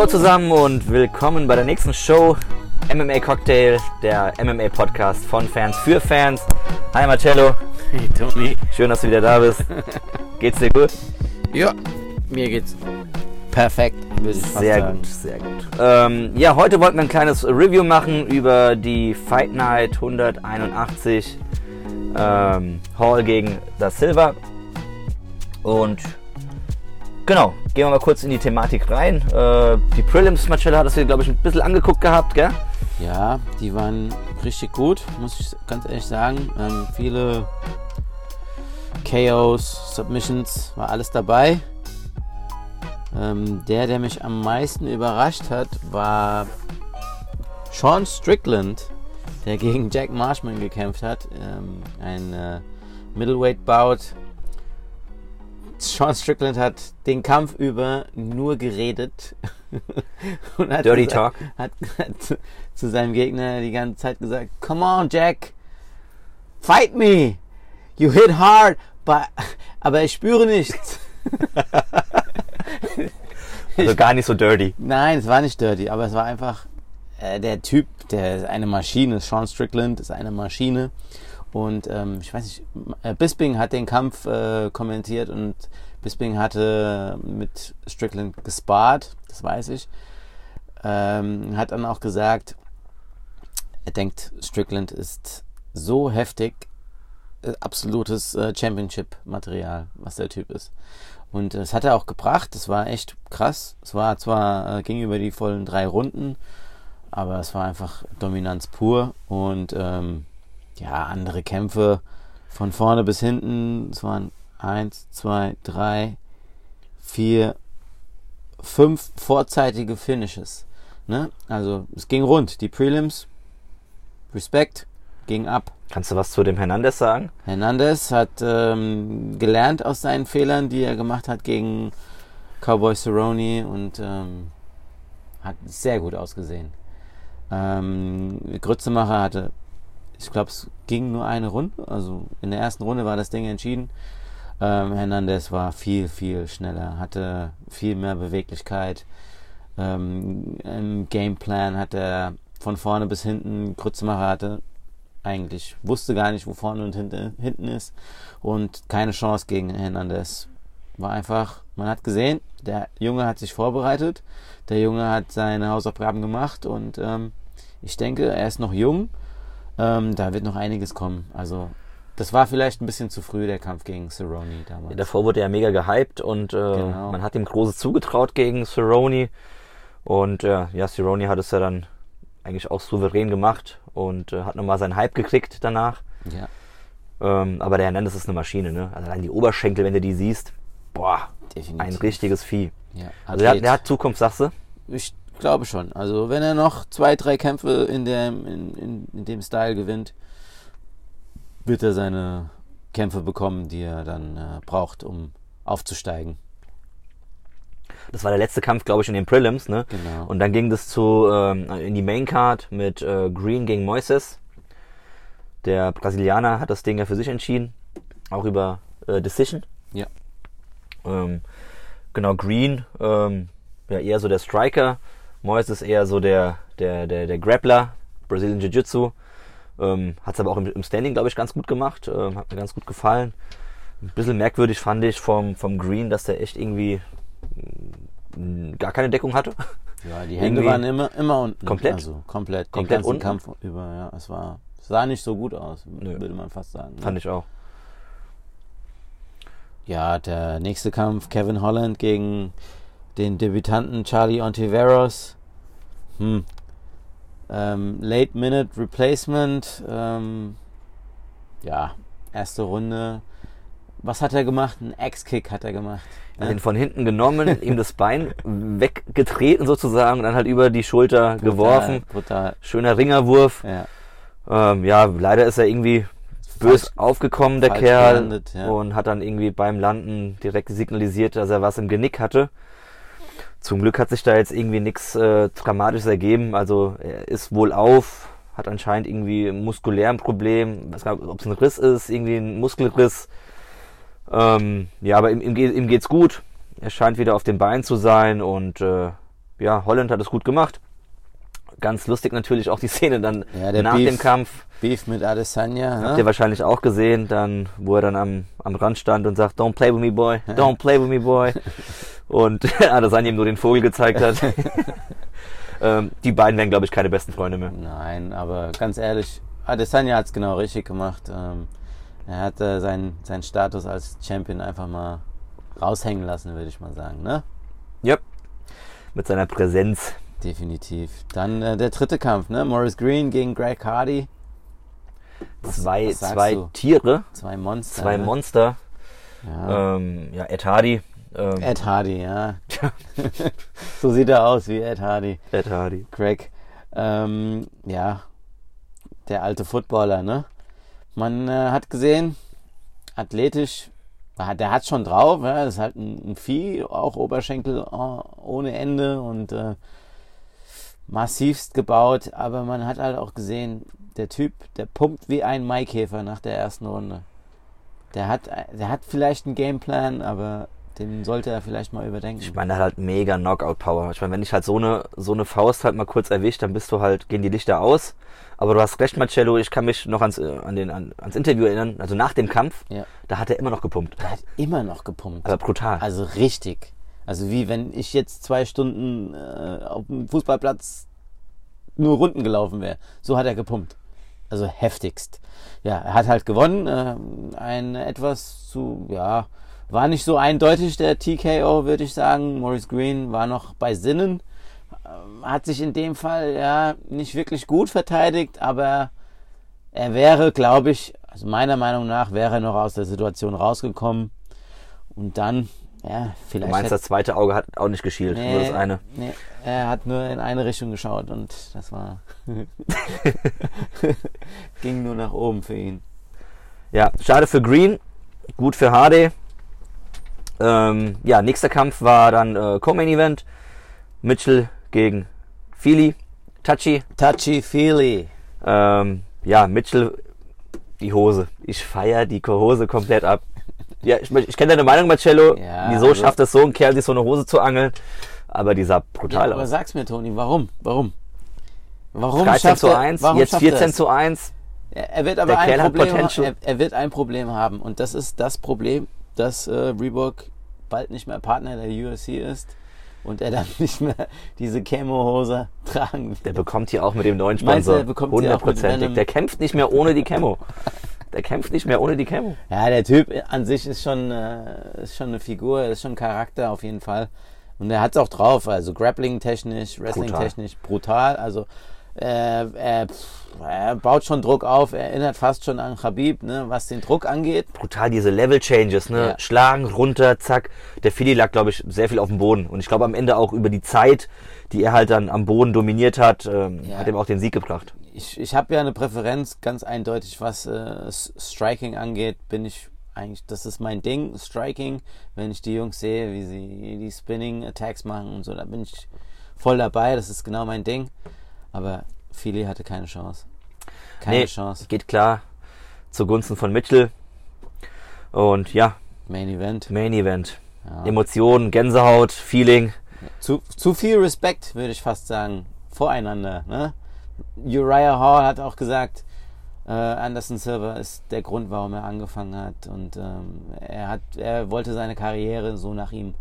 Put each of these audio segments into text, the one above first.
Hallo zusammen und willkommen bei der nächsten Show MMA Cocktail, der MMA Podcast von Fans für Fans. Hi Marcello, Hey Toni. schön, dass du wieder da bist. Geht's dir gut? Ja, mir geht's perfekt, Sehr sagen. gut, sehr gut. Ähm, ja, heute wollten wir ein kleines Review machen über die Fight Night 181 ähm, Hall gegen Da Silva. Und genau, gehen wir mal kurz in die Thematik rein. Äh, die Prelims, Marcello, hattest du glaube ich, ein bisschen angeguckt gehabt, gell? Ja, die waren richtig gut, muss ich ganz ehrlich sagen. Ähm, viele KOs, Submissions, war alles dabei. Ähm, der, der mich am meisten überrascht hat, war Sean Strickland, der gegen Jack Marshman gekämpft hat. Ähm, ein äh, Middleweight-Bout. Sean Strickland hat den Kampf über nur geredet. Und hat Dirty gesagt- Talk. Hat, hat zu, seinem Gegner die ganze Zeit gesagt, Come on, Jack, fight me. You hit hard, but, aber ich spüre nichts. Also gar nicht so dirty. Nein, es war nicht dirty, aber es war einfach äh, der Typ, der ist eine Maschine. Sean Strickland ist eine Maschine. Und ähm, ich weiß nicht, äh, Bisping hat den Kampf äh, kommentiert und Bisping hatte mit Strickland gespart, das weiß ich. Ähm, hat dann auch gesagt, er denkt, Strickland ist so heftig, äh, absolutes äh, Championship-Material, was der Typ ist. Und das hat er auch gebracht. Das war echt krass. Es war zwar äh, ging über die vollen drei Runden, aber es war einfach Dominanz pur und ähm, ja andere Kämpfe von vorne bis hinten. Es waren eins, zwei, drei, vier, fünf vorzeitige Finishes. Ne? Also es ging rund. Die Prelims, Respekt, ging ab. Kannst du was zu dem Hernandez sagen? Hernandez hat ähm, gelernt aus seinen Fehlern, die er gemacht hat gegen Cowboy Cerrone und ähm, hat sehr gut ausgesehen. Ähm, Grützemacher hatte, ich glaube, es ging nur eine Runde, also in der ersten Runde war das Ding entschieden. Ähm, Hernandez war viel, viel schneller, hatte viel mehr Beweglichkeit. Ähm, Im Gameplan hat er von vorne bis hinten, Grützemacher hatte eigentlich wusste gar nicht, wo vorne und hinten, hinten ist und keine Chance gegen Hernandez. War einfach, man hat gesehen, der Junge hat sich vorbereitet, der Junge hat seine Hausaufgaben gemacht und ähm, ich denke, er ist noch jung, ähm, da wird noch einiges kommen. Also das war vielleicht ein bisschen zu früh, der Kampf gegen Cerrone damals. Davor wurde er mega gehypt und äh, Genau. man hat ihm Großes zugetraut gegen Cerrone. Und äh, ja, Cerrone hat es ja dann eigentlich auch souverän gemacht und äh, hat nochmal seinen Hype gekriegt danach. Ja, Ähm, aber der Hernandez ist eine Maschine, ne? Also allein die Oberschenkel, wenn du die siehst, boah, definitiv. ein richtiges Vieh. ja, Also der, der hat Zukunft, sagst du? Ich glaube schon. Also wenn er noch zwei, drei Kämpfe in dem, in, in, in dem Style gewinnt, wird er seine Kämpfe bekommen, die er dann äh, braucht, um aufzusteigen. Das war der letzte Kampf, glaube ich, in den Prelims, ne? Genau. Und dann ging das zu ähm, in die Main Card mit äh, Green gegen Moises. Der Brasilianer hat das Ding ja für sich entschieden, auch über äh, Decision. Ja. Ähm, genau, Green, ähm, ja eher so der Striker, Moises eher so der der der, der Grappler, Brazilian Jiu-Jitsu. Ähm, hat es aber auch im, im Standing, glaube ich, ganz gut gemacht. Ähm, hat mir ganz gut gefallen. Ein bisschen merkwürdig fand ich vom, vom Green, dass der echt irgendwie mh, gar keine Deckung hatte. ja, die Hände irgendwie waren immer, immer unten. komplett? Also komplett. Komplett den ganzen unten? Kampf über, ja. Es war, sah nicht so gut aus, Nö. würde man fast sagen. Fand ich auch. Ja, der nächste Kampf, Kevin Holland gegen den Debütanten Charlie Ontiveros. Hm. Ähm, Late Minute Replacement. Ähm, ja, erste Runde. Was hat er gemacht? Ein X-Kick hat er gemacht. Er hat ihn von hinten genommen, ihm das Bein weggetreten sozusagen und dann halt über die Schulter geworfen. Brutal. Schöner Ringerwurf. Ja. Ähm, ja, leider ist er irgendwie bös aufgekommen, der Kerl. gelandet, ja. Und hat dann irgendwie beim Landen direkt signalisiert, dass er was im Genick hatte. Zum Glück hat sich da jetzt irgendwie nichts äh, Dramatisches ergeben. Also er ist wohl auf, hat anscheinend irgendwie muskulären Problem. weiß gar nicht, ob es ein Riss ist, irgendwie ein Muskelriss. Ähm, ja, aber ihm, ihm, ihm geht's gut. Er scheint wieder auf dem Bein zu sein und äh, ja, Holland hat es gut gemacht. Ganz lustig natürlich auch die Szene dann Ja, nach Beef- dem Kampf. Beef mit Adesanya. Habt ihr wahrscheinlich auch gesehen, dann, wo er dann am, am Rand stand und sagt, don't play with me, boy, don't play with me, boy. Und Adesanya ihm nur den Vogel gezeigt hat. ähm, die beiden wären, glaube ich, keine besten Freunde mehr. Nein, aber ganz ehrlich, Adesanya hat es genau richtig gemacht. Ähm, er hat äh, seinen, seinen Status als Champion einfach mal raushängen lassen, würde ich mal sagen. Ne? Yep. Mit seiner Präsenz. Definitiv. Dann äh, der dritte Kampf, ne? Morris Green gegen Greg Hardy. Zwei, was zwei du? Tiere, Zwei Monster. zwei ne? Monster. Ja. Ähm, ja, Ed Hardy. Ähm, Ed Hardy, ja. so sieht er aus wie Ed Hardy. Ed Hardy. Greg. Ähm, ja, der alte Footballer, ne? Man äh, hat gesehen, athletisch, der hat schon drauf, ja, ist halt ein, ein Vieh, auch Oberschenkel äh, ohne Ende und äh, massivst gebaut, aber man hat halt auch gesehen, der Typ, der pumpt wie ein Maikäfer nach der ersten Runde. Der hat, der hat vielleicht einen Gameplan, aber den sollte er vielleicht mal überdenken. Ich meine, der hat halt mega Knockout-Power. Ich meine, wenn dich halt so eine, so eine Faust halt mal kurz erwischt, dann bist du halt, gehen die Lichter aus. Aber du hast recht, Marcello, ich kann mich noch ans, äh, an den, an, ans Interview erinnern, also nach dem Kampf, Ja. da hat er immer noch gepumpt. Der hat immer noch gepumpt. Aber brutal. Also richtig. Also wie wenn ich jetzt zwei Stunden äh, auf dem Fußballplatz nur Runden gelaufen wäre. So hat er gepumpt. Also heftigst. Ja, er hat halt gewonnen. Äh, ein etwas zu, ja, war nicht so eindeutig der TKO, würde ich sagen. Maurice Green war noch bei Sinnen. Ähm, Hat sich in dem Fall ja nicht wirklich gut verteidigt, aber er wäre, glaube ich, also meiner Meinung nach, wäre er noch aus der Situation rausgekommen. Und dann, ja, du vielleicht. meinst, hätte- das zweite Auge hat auch nicht geschielt, nur das eine. Nee, er hat nur in eine Richtung geschaut und das war. ging nur nach oben für ihn. Ja, schade für Green, gut für Hardy. Ähm, ja, nächster Kampf war dann äh, Co-Main Event. Mitchell gegen Feely. Touchy. Touchy Feely. Ähm, ja, Mitchell, die Hose. Ich feier die Hose komplett ab. Ja, ich, ich kenne deine Meinung, Marcello. Ja, Wieso also- schafft es so ein Kerl, sich so eine Hose zu angeln? Aber die sah brutal Ja, aber aus. sag's mir, Toni, warum? Warum? Warum 13 schafft zu er, 1, warum jetzt schafft er 14 es? zu 1. Er er wird aber Der ein Kerl Problem. Er, er wird ein Problem haben und das ist das Problem, dass äh, Reebok bald nicht mehr Partner der UFC ist und er dann nicht mehr diese Camo-Hose tragen wird. Der bekommt hier auch mit dem neuen Meinst Sponsor. mit Hundertprozentig. Der kämpft nicht mehr ohne die Camo. Der kämpft nicht mehr ohne die Camo. Ja, der Typ an sich ist schon, äh, ist schon eine Figur, ist schon ein Charakter auf jeden Fall. Und er hat es auch drauf, also Grappling-technisch, Wrestling-technisch, brutal. Also äh, er, pff, er baut schon Druck auf, er erinnert fast schon an Khabib, ne, was den Druck angeht. brutal diese Level Changes, ne? Ja. Schlagen, runter, zack. Der Philly lag, glaube ich, sehr viel auf dem Boden. Und ich glaube am Ende auch über die Zeit, die er halt dann am Boden dominiert hat, ähm, Ja. hat ihm auch den Sieg gebracht. Ich, ich habe ja eine Präferenz, ganz eindeutig, was äh, Striking angeht, bin ich eigentlich, das ist mein Ding, Striking. Wenn ich die Jungs sehe, wie sie die Spinning Attacks machen und so, da bin ich voll dabei, das ist genau mein Ding. Aber Philly hatte keine Chance. Keine nee, Chance. geht klar zugunsten von Mitchell. Und ja, Main Event. Main Event. Ja. Emotionen, Gänsehaut, Feeling. Zu, zu viel Respekt, würde ich fast sagen, voreinander. Ne? Uriah Hall hat auch gesagt, äh, Anderson Silva ist der Grund, warum er angefangen hat. Und ähm, er, hat, er wollte seine Karriere so nach ihm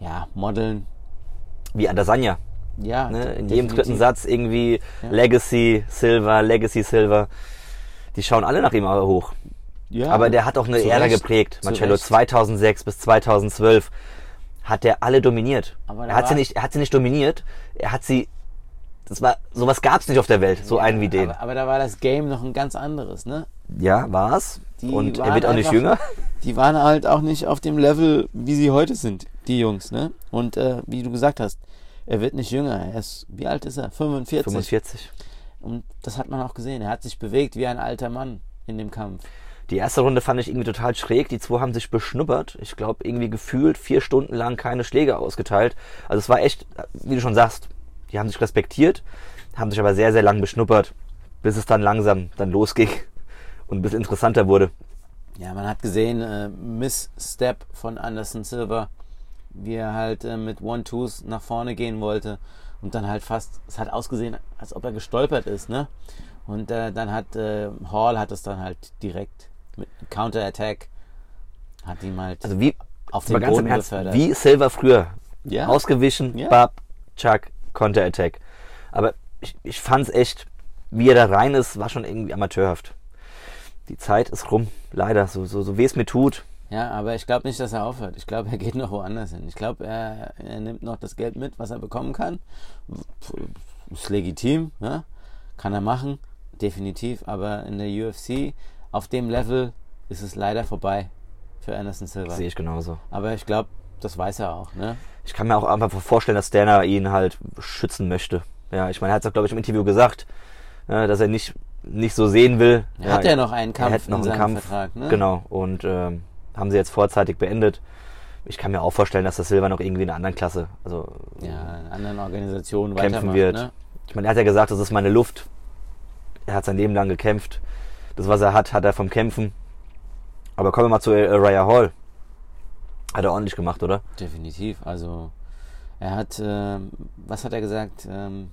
ja, modeln. Wie Adesanya. Ja, Ne? In jedem dritten Satz irgendwie Ja. Legacy, Silver, Legacy, Silver. Die schauen alle nach ihm hoch. Ja, Aber der hat auch eine Ära Recht, geprägt. Marcello, Recht. 2006 bis 2012 hat der alle dominiert. Aber Er hat, sie nicht, er hat sie nicht dominiert, er hat sie, das war, sowas gab's nicht auf der Welt, so einen wie den. Aber, aber da war das Game noch ein ganz anderes, ne? ja, war's. Die Und er wird auch nicht einfach- jünger. Die waren halt auch nicht auf dem Level, wie sie heute sind, die Jungs, ne? Und äh, wie du gesagt hast, er wird nicht jünger. Er ist, wie alt ist er? 45. 45. Und das hat man auch gesehen. Er hat sich bewegt wie ein alter Mann in dem Kampf. Die erste Runde fand ich irgendwie total schräg. Die zwei haben sich beschnuppert. Ich glaube, irgendwie gefühlt vier Stunden lang keine Schläge ausgeteilt. Also es war echt, wie du schon sagst, die haben sich respektiert, haben sich aber sehr, sehr lang beschnuppert, bis es dann langsam dann losging und ein bisschen interessanter wurde. Ja, man hat gesehen, äh, Missstep von Anderson Silva. wie er halt äh, mit One-Twos nach vorne gehen wollte und dann halt fast, es hat ausgesehen, als ob er gestolpert ist, ne? Und äh, dann hat äh, Hall hat es dann halt direkt mit Counter-Attack hat ihm halt Also wie, auf den ganz im Boden Ernst, befördert. wie Silver früher. Ja. Ausgewichen, Ja. bab, Chuck, Counter-Attack. Aber ich, ich fand's echt, wie er da rein ist, war schon irgendwie amateurhaft. Die Zeit ist rum, leider, so, so, so weh es mir tut. Ja, aber ich glaube nicht, dass er aufhört. Ich glaube, er geht noch woanders hin. Ich glaube, er, er nimmt noch das Geld mit, was er bekommen kann. Ist legitim, ja? kann er machen, definitiv. Aber in der UFC, auf dem Level, ist es leider vorbei für Anderson Silva. Sehe ich genauso. Aber ich glaube, das weiß er auch. Ne? Ich kann mir auch einfach vorstellen, dass Dana ihn halt schützen möchte. Ja, ich meine, er hat es auch, glaube ich, im Interview gesagt, äh, dass er nicht, nicht so sehen will. Er ja, hat ja noch einen Kampf er hat noch in einen Kampf. Vertrag. Ne? Genau. Und ähm, haben sie jetzt vorzeitig beendet. Ich kann mir auch vorstellen, dass der Silva noch irgendwie in einer anderen Klasse, also Ja, in anderen Organisationen kämpfen wird. Ne? Ich meine, er hat ja gesagt, das ist meine Luft. Er hat sein Leben lang gekämpft. Das, was er hat, hat er vom Kämpfen. Aber kommen wir mal zu äh, Raya Hall. Hat er ordentlich gemacht, oder? Definitiv. Also er hat, ähm, was hat er gesagt? Ähm,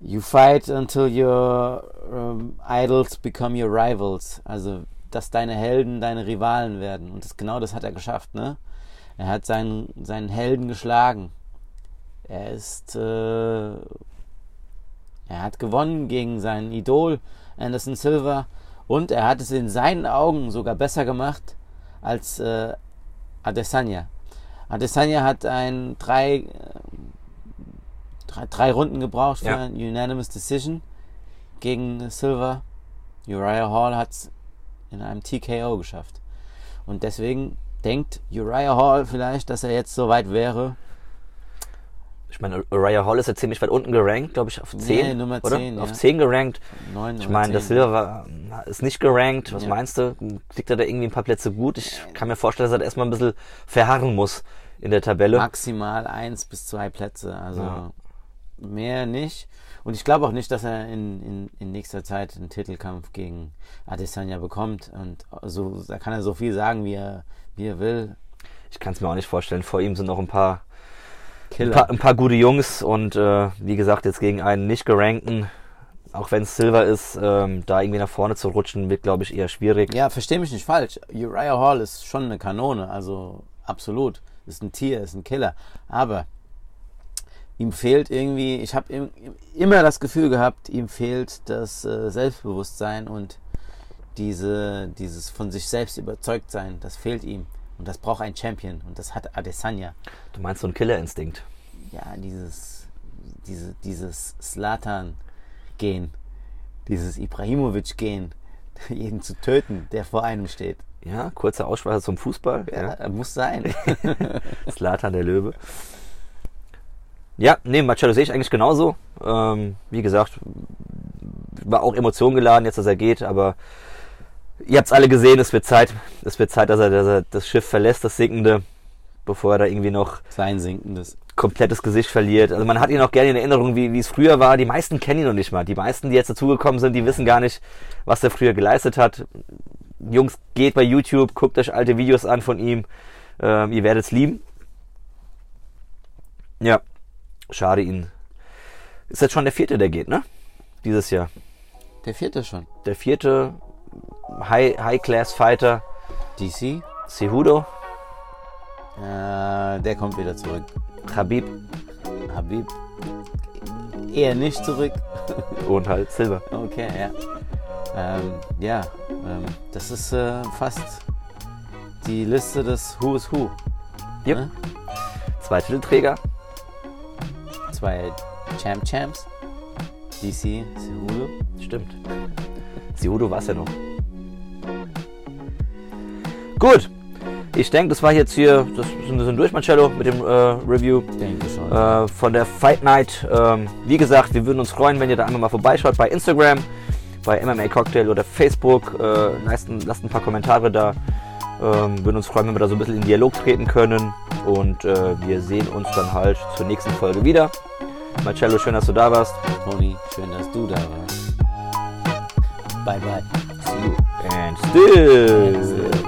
you fight until your ähm, idols become your rivals. Also dass deine Helden deine Rivalen werden. Und das, genau das hat er geschafft. Ne? Er hat seinen, seinen Helden geschlagen. Er ist, äh, er hat gewonnen gegen sein Idol Anderson Silva und er hat es in seinen Augen sogar besser gemacht als äh, Adesanya. Adesanya hat ein drei, äh, drei, drei Runden gebraucht für Ja. ein Unanimous Decision gegen Silva. Uriah Hall hat es in einem TKO geschafft. Und deswegen denkt Uriah Hall vielleicht, dass er jetzt so weit wäre. Ich meine, Raya Hall ist ja ziemlich weit unten gerankt, glaube ich, auf 10. Nee, Nummer oder? 10, Auf ja. 10 gerankt. Neun Ich oder meine, zehn. Silva war, ist nicht gerankt. Was Ja. meinst du? Kriegt er da irgendwie ein paar Plätze gut? Ich kann mir vorstellen, dass er da erstmal ein bisschen verharren muss in der Tabelle. maximal eins bis zwei Plätze. Also Ja. mehr nicht. Und ich glaube auch nicht, dass er in, in, in nächster Zeit einen Titelkampf gegen Adesanya bekommt. Und so, da kann er so viel sagen, wie er, wie er will. Ich kann es mir auch nicht vorstellen. Vor ihm sind noch ein paar, ein paar, ein paar gute Jungs und äh, wie gesagt, jetzt gegen einen nicht gerankten, auch wenn es Silver ist, ähm, da irgendwie nach vorne zu rutschen, wird, glaube ich, eher schwierig. Ja, versteh mich nicht falsch. Uriah Hall ist schon eine Kanone, also absolut. Ist ein Tier, ist ein Killer. Aber ihm fehlt irgendwie, ich habe immer das Gefühl gehabt, ihm fehlt das äh, Selbstbewusstsein und diese, dieses von sich selbst überzeugt sein, das fehlt ihm. Und das braucht ein Champion. Und das hat Adesanya. Du meinst so ein Killerinstinkt. Ja, dieses, diese, dieses Slatan-Gen, dieses Ibrahimovic-Gen, jeden zu töten, der vor einem steht. Ja, kurzer Ausschweicher zum Fußball. Ja. Ja, muss sein. Slatan der Löwe. Ja, nee, Machado sehe ich eigentlich genauso. Ähm, wie gesagt, war auch Emotionen geladen, jetzt dass er geht, aber ihr habt es alle gesehen, es wird Zeit, es wird Zeit, dass er, dass er das Schiff verlässt, das sinkende, bevor er da irgendwie noch Sein sinkendes. komplettes Gesicht verliert. Also man hat ihn auch gerne in Erinnerung, wie, wie es früher war. Die meisten kennen ihn noch nicht mal. Die meisten, die jetzt dazugekommen sind, die wissen gar nicht, was er früher geleistet hat. Jungs, geht bei YouTube, guckt euch alte Videos an von ihm. Ähm, ihr werdet es lieben. Ja, schade ihn. Ist jetzt schon der vierte, der geht, ne? Dieses Jahr. Der vierte schon. Der vierte High-Class-Fighter, DC? Cejudo, Äh, der kommt wieder zurück. Habib Habib eher nicht zurück. und halt Silver. Okay, ja. Ähm, ja, ähm, das ist äh, fast die Liste des Who is Who. Yep. Ne? Zwei Titelträger. Zwei Champ Champs. DC, Cejudo. Stimmt. Cejudo war es ja noch. Gut. Ich denke, das war jetzt hier, das sind wir sind durch, Marcello, mit dem äh, Review äh, von der Fight Night. Ähm, wie gesagt, wir würden uns freuen, wenn ihr da einmal mal vorbeischaut bei Instagram, bei MMA Cocktail oder Facebook. Äh, lasst, ein- lasst ein paar Kommentare da. Ähm, würden uns freuen, wenn wir da so ein bisschen in Dialog treten können. Und äh, wir sehen uns dann halt zur nächsten Folge wieder. Marcello, schön, dass du da warst. Toni, schön, dass du da warst. Bye, bye. See you. And still. And still.